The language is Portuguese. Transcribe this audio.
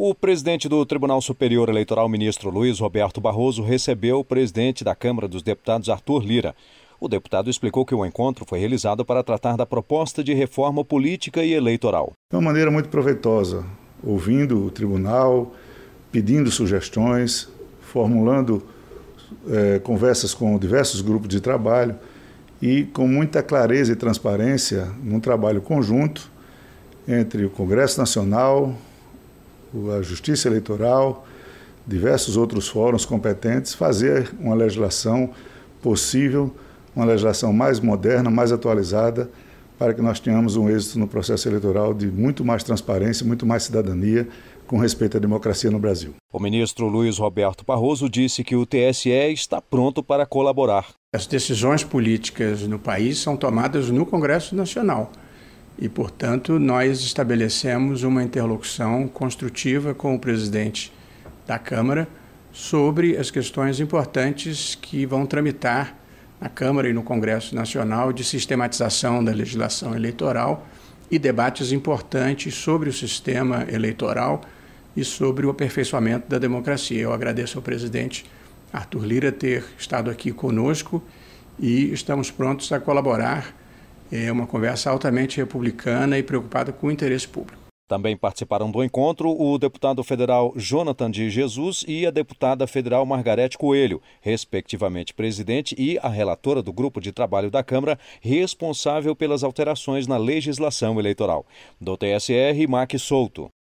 O presidente do Tribunal Superior Eleitoral, ministro Luiz Roberto Barroso, recebeu o presidente da Câmara dos Deputados, Arthur Lira. O deputado explicou que o encontro foi realizado para tratar da proposta de reforma política e eleitoral. De uma maneira muito proveitosa, ouvindo o tribunal, pedindo sugestões, formulando é, conversas com diversos grupos de trabalho e com muita clareza e transparência num trabalho conjunto entre o Congresso Nacional, a Justiça Eleitoral, diversos outros fóruns competentes, fazer uma legislação possível, uma legislação mais moderna, mais atualizada, para que nós tenhamos um êxito no processo eleitoral de muito mais transparência, muito mais cidadania, com respeito à democracia no Brasil. O ministro Luiz Roberto Barroso disse que o TSE está pronto para colaborar. As decisões políticas no país são tomadas no Congresso Nacional e, portanto, nós estabelecemos uma interlocução construtiva com o presidente da Câmara sobre as questões importantes que vão tramitar na Câmara e no Congresso Nacional de sistematização da legislação eleitoral e debates importantes sobre o sistema eleitoral e sobre o aperfeiçoamento da democracia. Eu agradeço ao presidente Arthur Lira ter estado aqui conosco e estamos prontos a colaborar é uma conversa altamente republicana e preocupada com o interesse público. Também participaram do encontro o deputado federal Jonathan de Jesus e a deputada federal Margarete Coelho, respectivamente presidente e a relatora do grupo de trabalho da Câmara responsável pelas alterações na legislação eleitoral. Do TSR, Mac Souto.